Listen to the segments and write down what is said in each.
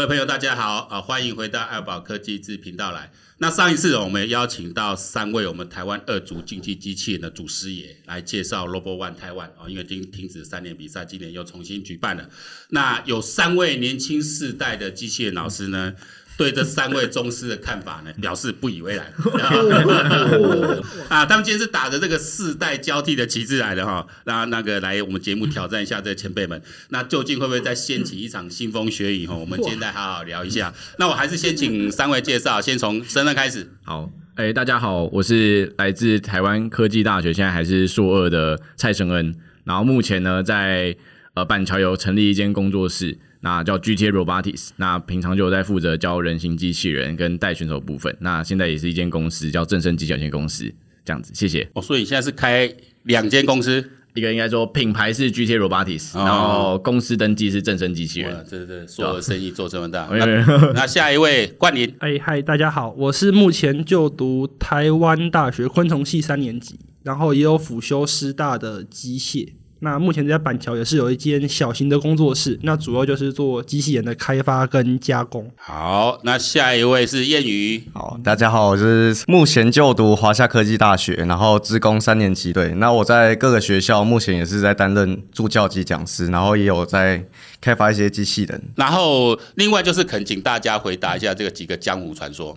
各位朋友，大家好啊！欢迎回到爱宝科技自频道来。那上一次我们邀请到三位我们台湾二组竞技机器人的祖师爷来介绍 Robo One 台湾啊，因为已经停止三年比赛，今年又重新举办了。那有三位年轻世代的机器人老师呢，对这三位宗师的看法呢，表示不以为然。啊，他们今天是打着这个世代交替的旗帜来的哈，那那个来我们节目挑战一下这前辈们，那究竟会不会再掀起一场腥风血雨哈？我们今天再好好聊一下。那我还是先请三位介绍，先从森恩开始。好，哎、欸，大家好，我是来自台湾科技大学，现在还是硕二的蔡承恩，然后目前呢在呃板桥有成立一间工作室。那叫 GTA Robotics，那平常就有在负责教人形机器人跟带选手部分。那现在也是一间公司叫正声机器有限公司，这样子。谢谢。哦，所以你现在是开两间公司，一个应该说品牌是 GTA Robotics，、哦、然后公司登记是正声机器人。对对对，做生意做这么大。那，那下一位冠霖，哎嗨，大家好，我是目前就读台湾大学昆虫系三年级，然后也有辅修师大的机械。那目前在板桥也是有一间小型的工作室，那主要就是做机器人的开发跟加工。好，那下一位是谚语。好，大家好，我是目前就读华夏科技大学，然后职工三年级。对，那我在各个学校目前也是在担任助教级讲师，然后也有在开发一些机器人。然后另外就是恳请大家回答一下这个几个江湖传说。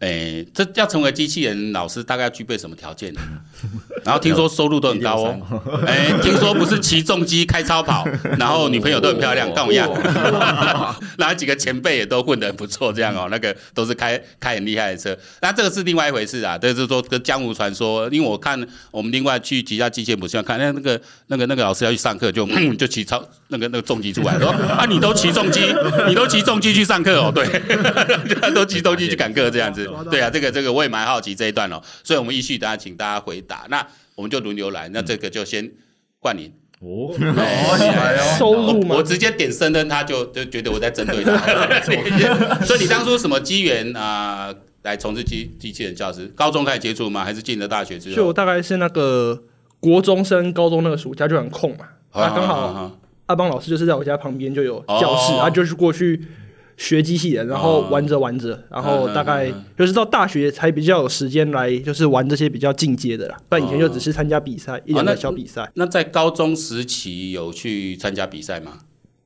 哎、欸，这要成为机器人老师，大概要具备什么条件呢？然后听说收入都很高哦。哎、欸，听说不是骑重机开超跑，然后女朋友都很漂亮，跟我一样。然后几个前辈也都混得很不错，这样哦，那个都是开开很厉害的车。那这个是另外一回事啊，这是说跟江湖传说。因为我看我们另外去其他机械补习班看，那那个那个那个老师要去上课，就 就骑超那个那个重机出来，说啊，你都骑重机，你都骑重机去上课哦，对，都骑重机去赶课这样子。对啊，这个这个我也蛮好奇这一段哦，所以我们依序大家请大家回答，那我们就轮流来，那这个就先冠霖哦，收入吗？我直接点森恩，他就就觉得我在针对他，所以你当初什么机缘啊来从事机机器人教师？高中开始接触吗？还是进了大学之后？就大概是那个国中升高中那个暑假就很空嘛，啊，刚好阿邦老师就是在我家旁边就有教室，啊，就是过去。学机器人，然后玩着玩着，然后大概就是到大学才比较有时间来，就是玩这些比较进阶的啦。不然以前就只是参加比赛，一两个小比赛。那在高中时期有去参加比赛吗？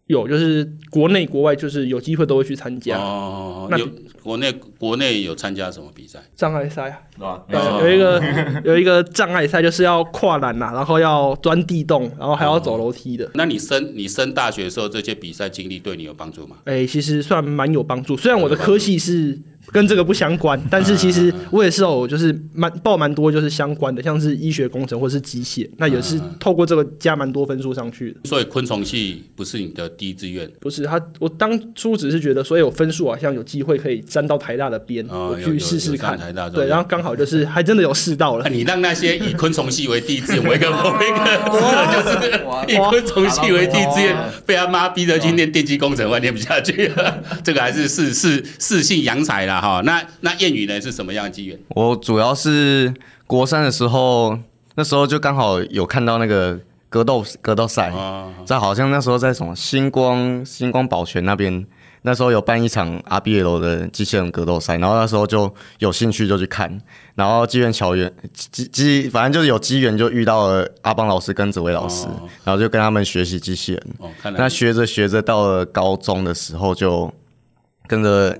有，就是国内国外，就是有机会都会去参加。哦，那有国内国内有参加什么比赛？障碍赛啊，对，有一个有一个障碍赛，就是要跨栏呐，然后要钻地洞，然后还要走楼梯的。那你升你升大学的时候，这些比赛经历对你有帮助吗？哎，其实算蛮有帮助，虽然我的科系是。跟这个不相关，但是其实我也是有，就是蛮报蛮多，就是相关的，像是医学工程或是机械，那也是透过这个加蛮多分数上去的。所以昆虫系不是你的第一志愿？不是，他我当初只是觉得，所以有分数好像有机会可以沾到台大的边，我去试试看。台大对，然后刚好就是 还真的有试到了。你让那些以昆虫系为第一志愿，我一个我一个就是 以昆虫系为第一志愿，被他妈逼着去念电机工程，我念不下去了。这个还是是是适性扬才啦。哈，那那谚语呢？是什么样的机缘？我主要是国三的时候，那时候就刚好有看到那个格斗格斗赛，在好像那时候在什么星光星光宝泉那边，那时候有办一场 RBL 的机器人格斗赛，然后那时候就有兴趣就去看，然后机缘巧缘机机，反正就是有机缘就遇到了阿邦老师跟紫薇老师，然后就跟他们学习机器人。那学着学着到了高中的时候，就跟着。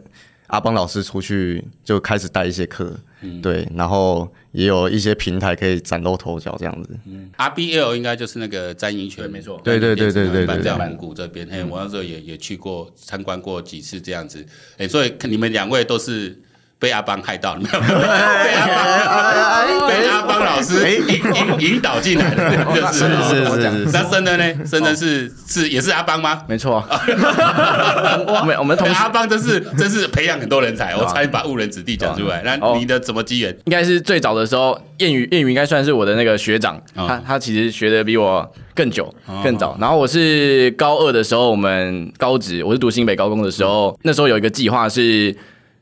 阿邦老师出去就开始带一些课，嗯、对，然后也有一些平台可以崭露头角这样子。嗯，RBL 应该就是那个詹英权，没错，对对对对对对，在蒙古这边，嘿，我那时候也也去过参观过几次这样子，哎，所以你们两位都是。被阿邦害到了没有？被阿邦，被阿邦老师引引引导进来的，就是是是是。那森恩呢？生的是是也是阿邦吗？没错。我们我们同阿邦真是真是培养很多人才，我差点把误人子弟讲出来。那你的怎么机缘？应该是最早的时候，彦宇彦宇应该算是我的那个学长，他他其实学的比我更久更早。然后我是高二的时候，我们高职我是读新北高工的时候，那时候有一个计划是。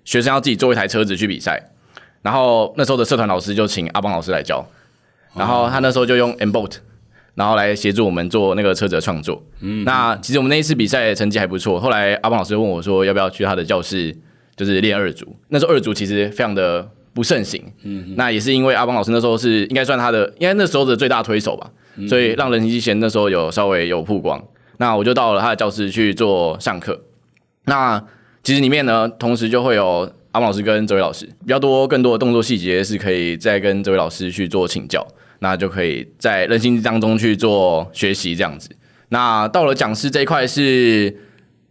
学生要自己做一台车子去比赛，然后那时候的社团老师就请阿邦老师来教，然后他那时候就用 M-Boat，然后来协助我们做那个车子的创作。嗯，那其实我们那一次比赛成绩还不错。后来阿邦老师问我说，要不要去他的教室，就是练二组。那时候二组其实非常的不盛行。嗯，那也是因为阿邦老师那时候是应该算他的，应该那时候的最大推手吧。所以让人形机器那时候有稍微有曝光。那我就到了他的教室去做上课。那其实里面呢，同时就会有阿邦老师跟这位老师比较多更多的动作细节是可以再跟这位老师去做请教。那就可以在人形当中去做学习这样子。那到了讲师这一块是，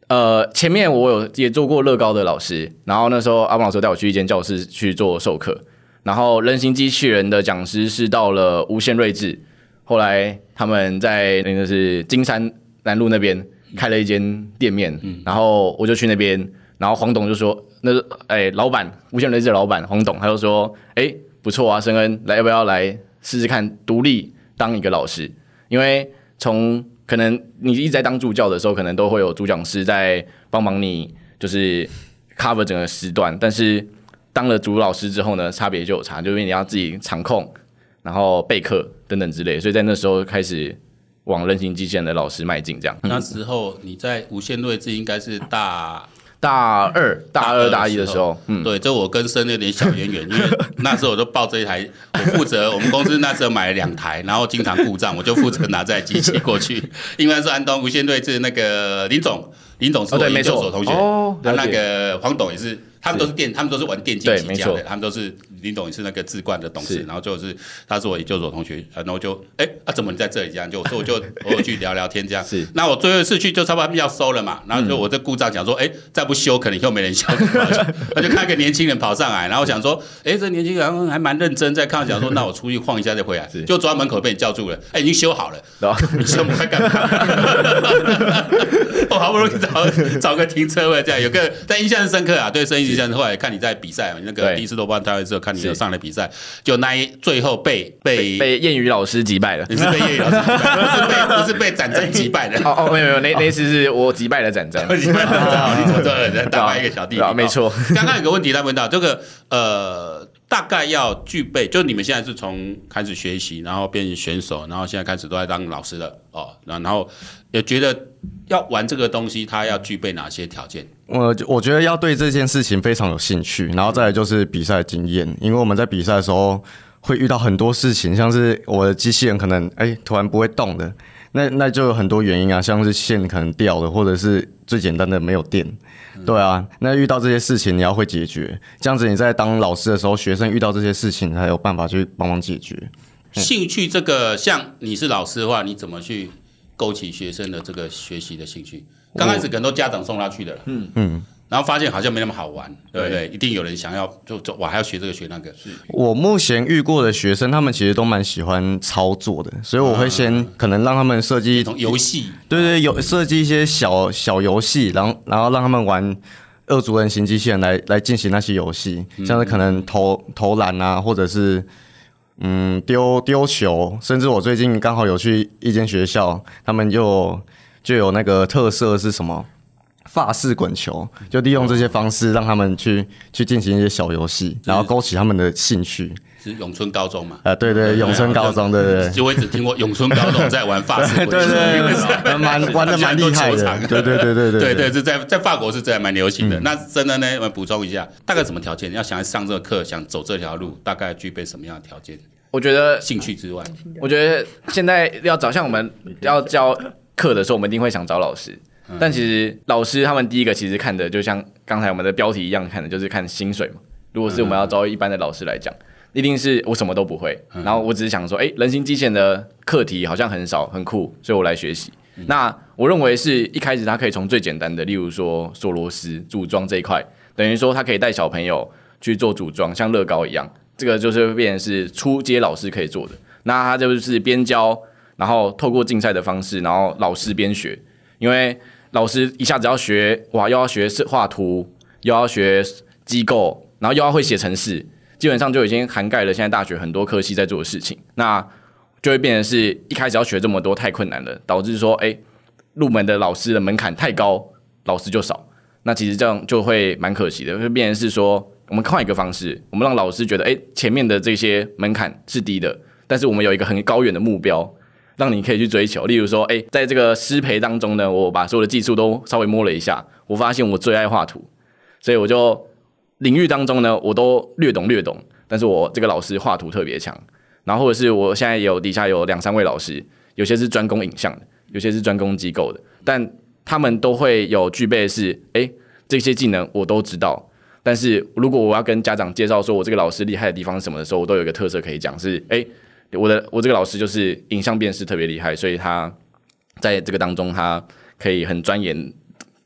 呃，前面我有也做过乐高的老师，然后那时候阿邦老师带我去一间教室去做授课。然后人形机器人的讲师是到了无限睿智，后来他们在那个是金山南路那边开了一间店面，然后我就去那边，然后黄董就说，那哎老板无限睿智的老板黄董他就说，哎不错啊，申恩来要不要来？试试看独立当一个老师，因为从可能你一直在当助教的时候，可能都会有主讲师在帮忙你，就是 cover 整个时段。但是当了主老师之后呢，差别就有差，就是你要自己场控，然后备课等等之类。所以在那时候开始往人形机器人的老师迈进，这样。那时候你在无限睿智应该是大。大二、大二、大一的时候，嗯，对，就我跟森有点小渊源，因为那时候我就抱这一台，我负责我们公司那时候买了两台，然后经常故障，我就负责拿这台机器过去。应该是安东无线对是那个林总，林总是我研究所同学，哦，他那个黄董也是。他们都是电，他们都是玩电竞起家的。他们都是林董也是那个智冠的董事，然后就是他是我研究所同学，然后就哎啊怎么你在这里这样？就所以我就偶尔去聊聊天这样。是。那我最后一次去就差不多他们要收了嘛，然后就我这故障讲说，哎再不修可能以后没人修。那就看一个年轻人跑上来，然后想说，哎这年轻人还蛮认真在看，讲说那我出去晃一下再回来。就走到门口被你叫住了，哎已经修好了，你修不快干嘛？我好不容易找找个停车位这样，有个但印象深刻啊，对深印象。后来看你在比赛，那个第一次夺冠大会之后，看你有上来比赛，就那一最后被被被谚语老师击败了。你是被谚语老师击败，不是被不是被展真击败的。哦哦，没有没有，那那次是我击败了展真。击败了展真，你错错了，打败一个小弟弟。没错。刚刚有个问题他问到，这个呃，大概要具备，就你们现在是从开始学习，然后变成选手，然后现在开始都在当老师了哦，然后也觉得要玩这个东西，它要具备哪些条件？我我觉得要对这件事情非常有兴趣，然后再来就是比赛经验，因为我们在比赛的时候会遇到很多事情，像是我的机器人可能哎、欸、突然不会动的，那那就有很多原因啊，像是线可能掉了，或者是最简单的没有电，对啊，那遇到这些事情你要会解决，这样子你在当老师的时候，学生遇到这些事情才有办法去帮忙解决。兴趣这个，像你是老师的话，你怎么去勾起学生的这个学习的兴趣？刚开始可能都家长送他去的了，嗯。嗯，然后发现好像没那么好玩，对不对？一定有人想要，就就我还要学这个学那个。是。我目前遇过的学生，他们其实都蛮喜欢操作的，所以我会先可能让他们设计游戏，对对，有设计一些小小游戏，然后然后让他们玩二足人形机器人来来进行那些游戏，像是可能投投篮啊，或者是嗯丢丢球，甚至我最近刚好有去一间学校，他们就。就有那个特色是什么？发式滚球，就利用这些方式让他们去去进行一些小游戏，然后勾起他们的兴趣。是永春高中嘛？啊，对对，永春高中，对对。就我只听过永春高中在玩法式滚球，对对，蛮 玩的蛮厉害的。对对对对对对对，是在在法国是真的蛮流行的。那真的呢，我补充一下，大概什么条件？要想要上这个课，想走这条路，大概具备什么样的条件？我觉得兴趣之外，我觉得现在要找像我们要教。课的时候，我们一定会想找老师，但其实老师他们第一个其实看的，就像刚才我们的标题一样，看的就是看薪水嘛。如果是我们要招一般的老师来讲，一定是我什么都不会，然后我只是想说，哎，人形机器人的课题好像很少，很酷，所以我来学习。那我认为是一开始他可以从最简单的，例如说锁螺丝组装这一块，等于说他可以带小朋友去做组装，像乐高一样，这个就是会变成是初阶老师可以做的。那他就是边教。然后透过竞赛的方式，然后老师边学，因为老师一下子要学哇，又要学画图，又要学机构，然后又要会写程式，基本上就已经涵盖了现在大学很多科系在做的事情。那就会变成是一开始要学这么多太困难了，导致说哎，入门的老师的门槛太高，老师就少。那其实这样就会蛮可惜的，会变成是说我们换一个方式，我们让老师觉得哎，前面的这些门槛是低的，但是我们有一个很高远的目标。让你可以去追求。例如说，哎，在这个师培当中呢，我把所有的技术都稍微摸了一下，我发现我最爱画图，所以我就领域当中呢，我都略懂略懂。但是我这个老师画图特别强，然后或者是我现在有底下有两三位老师，有些是专攻影像的，有些是专攻机构的，但他们都会有具备是，哎，这些技能我都知道。但是如果我要跟家长介绍说我这个老师厉害的地方是什么的时候，我都有一个特色可以讲，是哎，我的我这个老师就是影像辨识特别厉害，所以他在这个当中他可以很钻研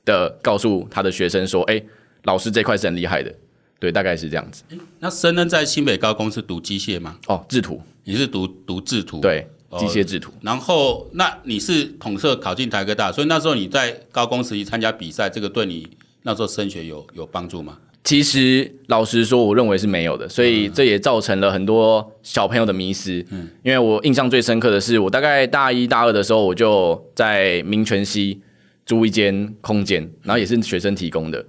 的告诉他的学生说，哎，老师这块是很厉害的，对，大概是这样子。那申恩在新北高工是读机械吗？哦，制图，你是读读制图？对，机械制图。哦，然后那你是统测考进台科大，所以那时候你在高工时期参加比赛，这个对你那时候升学有有帮助吗？其实老实说，我认为是没有的，所以这也造成了很多小朋友的迷失。嗯，因为我印象最深刻的是，我大概大一大二的时候，我就在民权西租一间空间，然后也是学生提供的，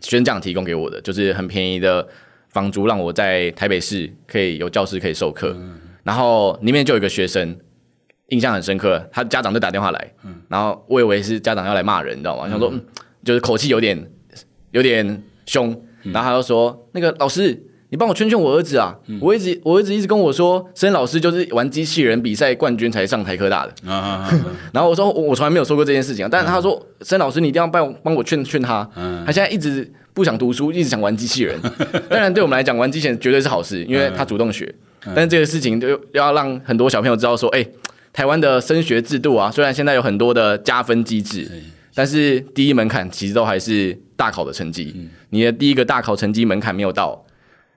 学生提供给我的，就是很便宜的房租，让我在台北市可以有教室可以授课。然后里面就有一个学生，印象很深刻，他家长就打电话来，然后我以为是家长要来骂人，你知道吗？想说，就是口气有点有点凶。然后他就说：“那个老师，你帮我劝劝我儿子啊！嗯、我一直我儿子一直跟我说，申老师就是玩机器人比赛冠军才上台科大的。啊啊啊啊 然后我说我我从来没有说过这件事情啊。但是他说，申、嗯、老师你一定要帮我帮我劝劝他。嗯、他现在一直不想读书，一直想玩机器人。当然对我们来讲，玩机器人绝对是好事，因为他主动学。嗯、但是这个事情就要让很多小朋友知道说，哎，台湾的升学制度啊，虽然现在有很多的加分机制。”但是第一门槛其实都还是大考的成绩，你的第一个大考成绩门槛没有到，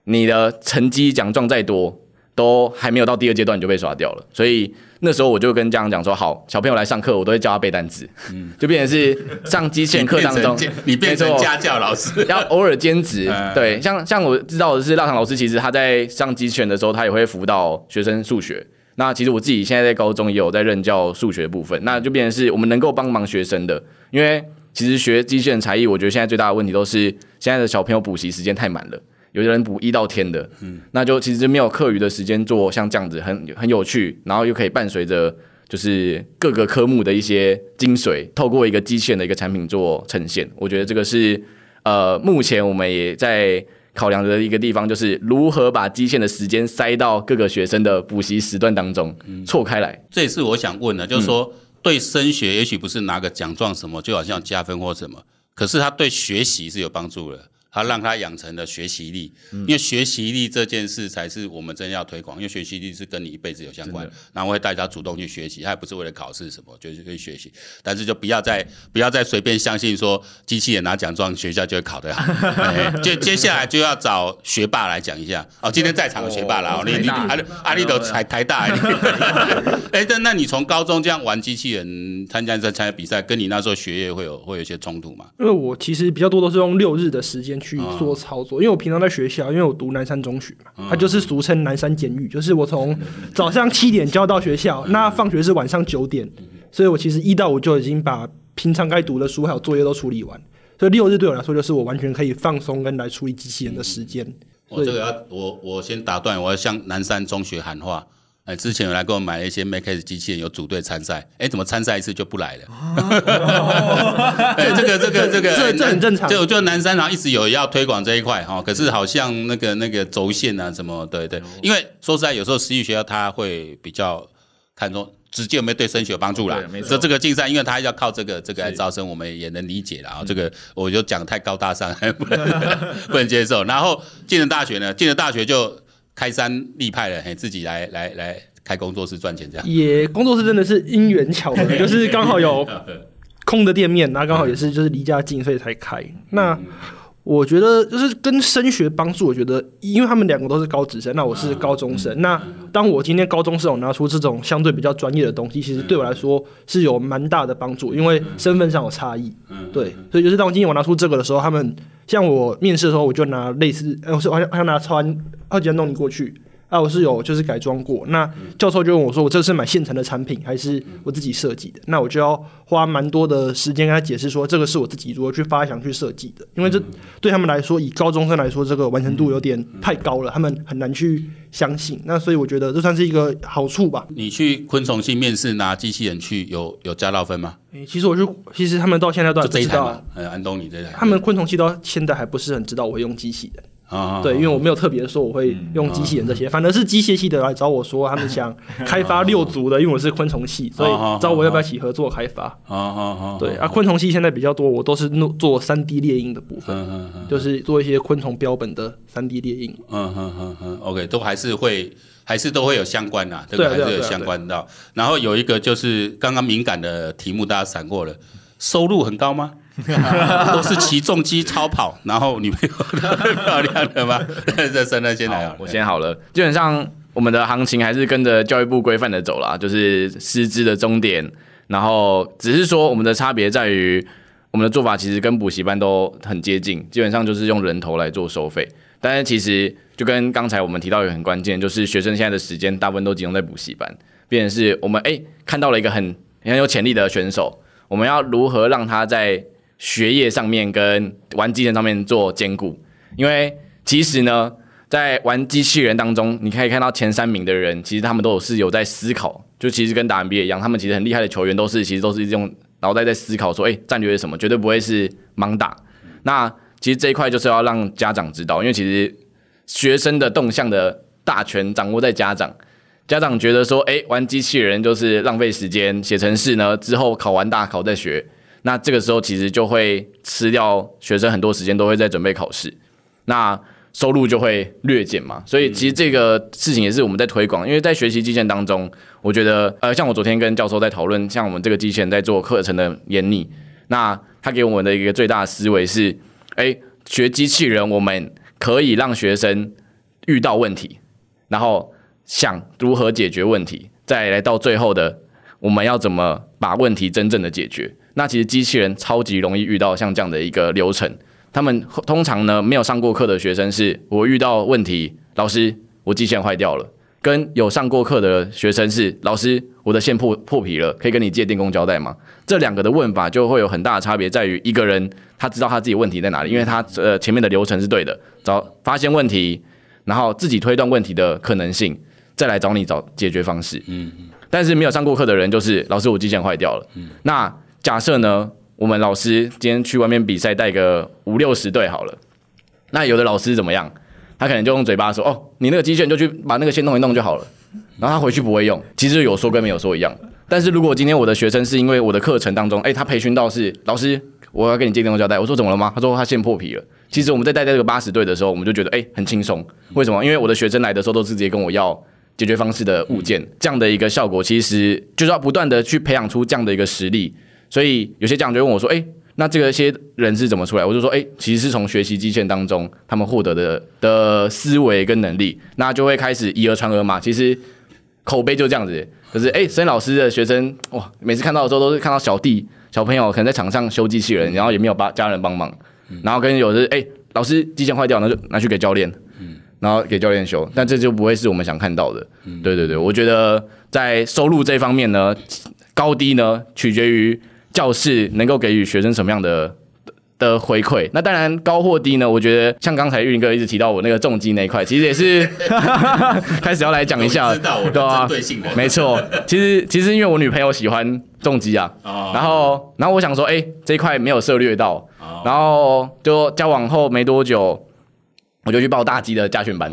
你的成绩奖状再多，都还没有到第二阶段你就被刷掉了。所以那时候我就跟家长讲说，好，小朋友来上课，我都会教他背单词，嗯就变成是上机械课当中，你变成家教老师，要偶尔兼职。对，像像我知道的是，腊肠老师其实他在上机械的时候，他也会辅导学生数学。那其实我自己现在在高中也有在任教数学部分，那就变成是我们能够帮忙学生的。因为其实学机器人才艺，我觉得现在最大的问题都是现在的小朋友补习时间太满了，有的人补一到天的，嗯，那就其实没有课余的时间做像这样子很很有趣，然后又可以伴随着就是各个科目的一些精髓，透过一个机器人的一个产品做呈现。我觉得这个是呃，目前我们也在。考量的一个地方就是如何把基线的时间塞到各个学生的补习时段当中，错开来。这也是我想问的，就是说对升学也许不是拿个奖状什么，就好像加分或什么，可是他对学习是有帮助的。他让他养成了学习力，因为学习力这件事才是我们真要推广，因为学习力是跟你一辈子有相关，然后会带他主动去学习，他也不是为了考试什么，就是可以学习。但是就不要再不要再随便相信说机器人拿奖状，学校就会考得好。就接下来就要找学霸来讲一下哦，今天在场的学霸了哦，你你阿阿力都台台大，哎，但那你从高中这样玩机器人，参加在参加比赛，跟你那时候学业会有会有一些冲突吗？因为我其实比较多都是用六日的时间。去做操作，因为我平常在学校，因为我读南山中学嘛，它就是俗称南山监狱，就是我从早上七点就要到学校，那放学是晚上九点，所以我其实一到五就已经把平常该读的书还有作业都处理完，所以六日对我来说就是我完全可以放松跟来处理机器人的时间。我这个要我我先打断，我要向南山中学喊话。哎，之前有来给我买了一些 Make 机器人，有组队参赛。哎，怎么参赛一次就不来了？哎，这个这个这个这这很正常。就就南山然后一直有要推广这一块哈，可是好像那个那个轴线啊什么，对对。因为说实在，有时候私立学校他会比较看重直接有没有对升学有帮助啦。这这个竞赛，因为他要靠这个这个来招生，我们也能理解了啊。这个我就讲太高大上，不能接受。然后进了大学呢，进了大学就。开山立派了，嘿，自己来来来开工作室赚钱这样。也工作室真的是因缘巧合，就是刚好有 空的店面，那刚好也是就是离家近，所以才开。那我觉得就是跟升学帮助，我觉得因为他们两个都是高职生，那我是高中生。那当我今天高中生，我拿出这种相对比较专业的东西，其实对我来说是有蛮大的帮助，因为身份上有差异。对，所以就是当我今天我拿出这个的时候，他们像我面试的时候，我就拿类似，我是好像好像拿超安。二级安东尼过去，啊，我是有就是改装过。那教授就问我说：“我这是买现成的产品，还是我自己设计的？”那我就要花蛮多的时间跟他解释说，这个是我自己如何去发想去设计的。因为这对他们来说，以高中生来说，这个完成度有点太高了，他们很难去相信。那所以我觉得这算是一个好处吧。你去昆虫系面试拿机器人去，有有加到分吗？欸、其实我就其实他们到现在都还不知道。呃，安东尼这台，他们昆虫系到现在还不是很知道我会用机器人。对，因为我没有特别说我会用机器人这些，反而是机械系的来找我说，他们想开发六足的，因为我是昆虫系，所以找我要不要一起合作开发。对啊，昆虫系现在比较多，我都是弄做三 D 列印的部分，就是做一些昆虫标本的三 D 列印。嗯嗯嗯嗯，OK，都还是会，还是都会有相关的，这个还是有相关的。然后有一个就是刚刚敏感的题目，大家闪过了，收入很高吗？都是骑重机超跑，然后女朋友漂亮的吗？这三单先来好，我先好了。基本上我们的行情还是跟着教育部规范的走啦，就是师资的终点。然后只是说我们的差别在于，我们的做法其实跟补习班都很接近，基本上就是用人头来做收费。但是其实就跟刚才我们提到一个很关键，就是学生现在的时间大部分都集中在补习班，变成是我们哎、欸、看到了一个很很有潜力的选手，我们要如何让他在学业上面跟玩机器人上面做兼顾，因为其实呢，在玩机器人当中，你可以看到前三名的人，其实他们都是有在思考，就其实跟打 NBA 一样，他们其实很厉害的球员都是其实都是用脑袋在思考，说，哎，战略是什么，绝对不会是盲打。那其实这一块就是要让家长知道，因为其实学生的动向的大权掌握在家长，家长觉得说，哎，玩机器人就是浪费时间，写程式呢之后考完大考再学。那这个时候其实就会吃掉学生很多时间，都会在准备考试，那收入就会略减嘛。所以其实这个事情也是我们在推广，因为在学习机器人当中，我觉得呃，像我昨天跟教授在讨论，像我们这个机器人在做课程的研拟，那他给我们的一个最大的思维是，哎，学机器人我们可以让学生遇到问题，然后想如何解决问题，再来到最后的我们要怎么把问题真正的解决。那其实机器人超级容易遇到像这样的一个流程，他们通常呢没有上过课的学生是，我遇到问题，老师我机器坏掉了，跟有上过课的学生是，老师我的线破破皮了，可以跟你借电工胶带吗？这两个的问法就会有很大的差别，在于一个人他知道他自己问题在哪里，因为他呃前面的流程是对的，找发现问题，然后自己推断问题的可能性，再来找你找解决方式。嗯嗯。但是没有上过课的人就是，老师我机器坏掉了，嗯，那。假设呢，我们老师今天去外面比赛，带个五六十对好了。那有的老师怎么样？他可能就用嘴巴说：“哦，你那个机器人就去把那个线弄一弄就好了。”然后他回去不会用，其实有说跟没有说一样。但是如果今天我的学生是因为我的课程当中，哎，他培训到是老师，我要跟你借电动胶带，我说怎么了吗？他说他线破皮了。其实我们在带这个八十对的时候，我们就觉得哎很轻松。为什么？因为我的学生来的时候都是直接跟我要解决方式的物件，这样的一个效果，其实就是要不断的去培养出这样的一个实力。所以有些家长就问我说：“哎，那这个些人是怎么出来？”我就说：“哎，其实是从学习机器人当中他们获得的的思维跟能力，那就会开始以讹传讹嘛。其实口碑就这样子，可是哎，沈老师的学生哇，每次看到的时候都是看到小弟小朋友可能在场上修机器人，然后也没有帮家人帮忙，然后跟有的哎老师机器人坏掉，那就拿去给教练，然后给教练修，但这就不会是我们想看到的。对对对，我觉得在收入这方面呢，高低呢取决于。教室能够给予学生什么样的的回馈？那当然高或低呢？我觉得像刚才玉林哥一直提到我那个重击那一块，其实也是 开始要来讲一下，知道对吧？没错，其实其实因为我女朋友喜欢重击啊，然后然后我想说，哎，这一块没有涉略到，然后就交往后没多久，我就去报大机的驾训班，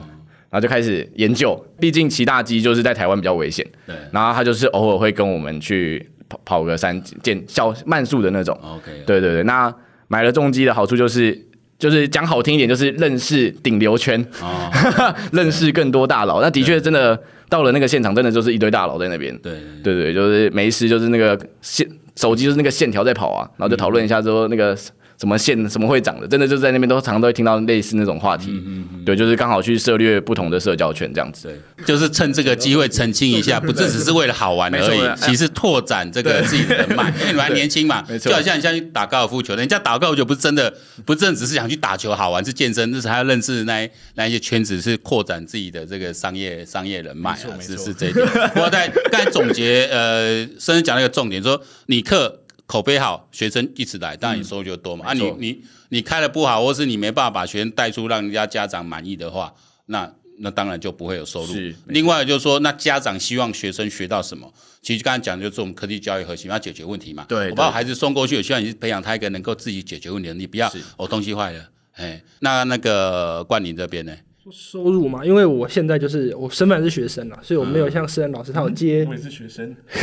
然后就开始研究，毕竟骑大机就是在台湾比较危险，对，然后他就是偶尔会跟我们去。跑跑个三见小慢速的那种，OK，对对对。那买了重机的好处就是，就是讲好听一点，就是认识顶流圈，哦、认识更多大佬。那的确真的到了那个现场，真的就是一堆大佬在那边。对对对，就是没事，就是那个线手机就是那个线条在跑啊，然后就讨论一下之后那个什么线什么会长的，真的就在那边都常常都会听到类似那种话题。嗯嗯嗯对，就是刚好去涉略不同的社交圈这样子。对，就是趁这个机会澄清一下，不是只是为了好玩而已，其实拓展这个自己的人脉，因为你还年轻嘛。就好像你像去打高尔夫球，人家打高尔夫球不是真的，不是真的只是想去打球好玩，是健身，就是还要认识那那一些圈子，是扩展自己的这个商业商业人脉啊，是是这一点。我在刚才总结，呃，甚至讲了一个重点，说你课。口碑好，学生一直来，当然你收入就多嘛。嗯、啊你，你你你开的不好，或是你没办法把学生带出让人家家长满意的话，那那当然就不会有收入。另外就是说，那家长希望学生学到什么？其实刚才讲的就是我们科技教育核心要解决问题嘛。对，我把我孩子送过去，我希望你培养他一个能够自己解决问题的能力，不要我东西坏了。哎，那那个冠霖这边呢？收入嘛，因为我现在就是我身份是学生啊，所以我没有像私人老师他有接。我也是学生。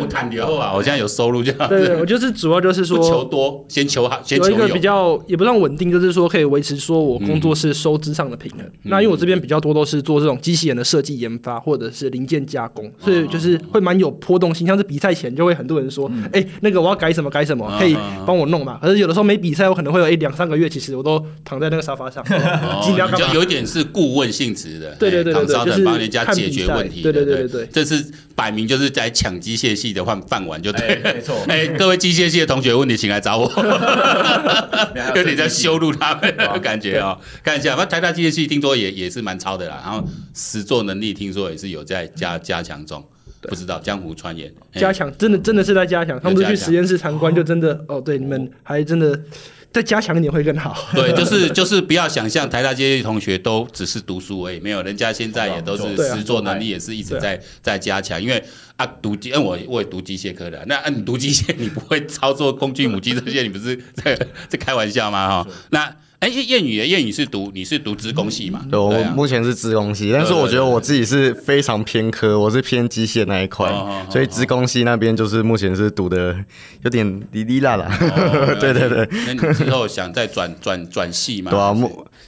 我谈流啊，我现在有收入这样。对对，我就是主要就是说求多，先求好，先求有。一个比较也不算稳定，就是说可以维持说我工作室收支上的平衡。那因为我这边比较多都是做这种机器人的设计研发或者是零件加工，所以就是会蛮有波动性。像是比赛前就会很多人说，哎，那个我要改什么改什么，可以帮我弄嘛。可是有的时候没比赛，我可能会有一两三个月，其实我都躺在那个沙发。发 上，就有点是顾问性质的，对对对对，就是帮人家解决问题，对对对对，这是摆明就是在抢机械系的饭饭碗，就对，没错。哎，各位机械系的同学，问题请来找我，有点在羞辱他们的感觉哦。看一下，那台大机械系听说也也是蛮超的啦，然后实作能力听说也是有在加加强中，不知道江湖传言，加强真的真的是在加强，他们不是去实验室参观，就真的哦，对，你们还真的。再加强一点会更好。对，就是就是不要想象台大这些同学都只是读书而已，没有，人家现在也都是实作能力也是一直在在加强。因为啊，读机，嗯，我我也读机械科的，那你读机械，你不会操作工具母机这些，你不是在在开玩笑吗？哈，那。哎，燕宇，燕宇是读你是读资工系嘛？对，我目前是资工系，但是我觉得我自己是非常偏科，我是偏机械那一块，所以资工系那边就是目前是读的有点哩哩啦啦。对对对，那你之后想再转转转系吗？对啊，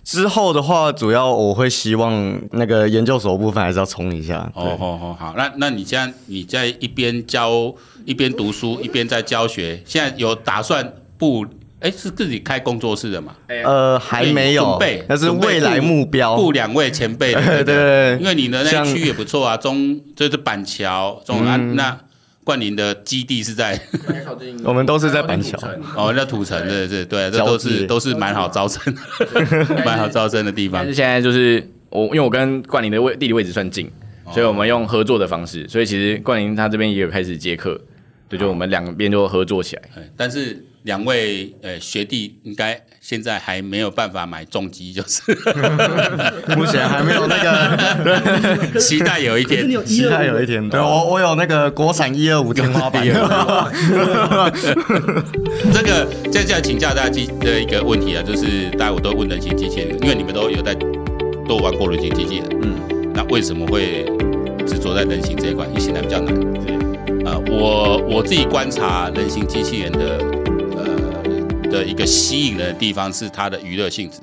之后的话，主要我会希望那个研究所部分还是要冲一下。哦哦哦，好，那那你现在你在一边教一边读书一边在教学，现在有打算不？哎，是自己开工作室的嘛？呃，还没有，准备，那是未来目标。雇两位前辈，对对，因为你的那区也不错啊，中就是板桥，中安那冠霖的基地是在，我们都是在板桥，哦，那土城，对对对，这都是都是蛮好招生，蛮好招生的地方。现在就是我，因为我跟冠霖的位地理位置算近，所以我们用合作的方式，所以其实冠霖他这边也有开始接客，对，就我们两边就合作起来，但是。两位呃学弟应该现在还没有办法买重机，就是 目前还没有那个，期待有一天，期待有一天。对我我有那个国产一二五天花板。这个接下来请教大家机的一个问题啊，就是大家我都问人形机器人，因为你们都有在都玩过人形机器人，嗯，那为什么会执着在人形这一块？因为现在比较难。对，呃，我我自己观察人形机器人的。的一个吸引人的地方是它的娱乐性质。